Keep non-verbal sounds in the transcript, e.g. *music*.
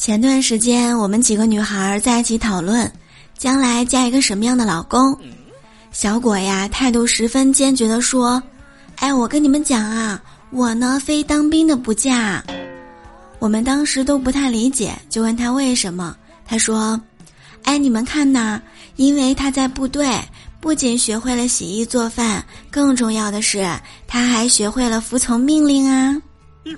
前段时间，我们几个女孩在一起讨论，将来嫁一个什么样的老公。小果呀，态度十分坚决地说：“哎，我跟你们讲啊，我呢非当兵的不嫁。”我们当时都不太理解，就问他为什么。他说：“哎，你们看呐，因为他在部队，不仅学会了洗衣做饭，更重要的是，他还学会了服从命令啊。” *laughs*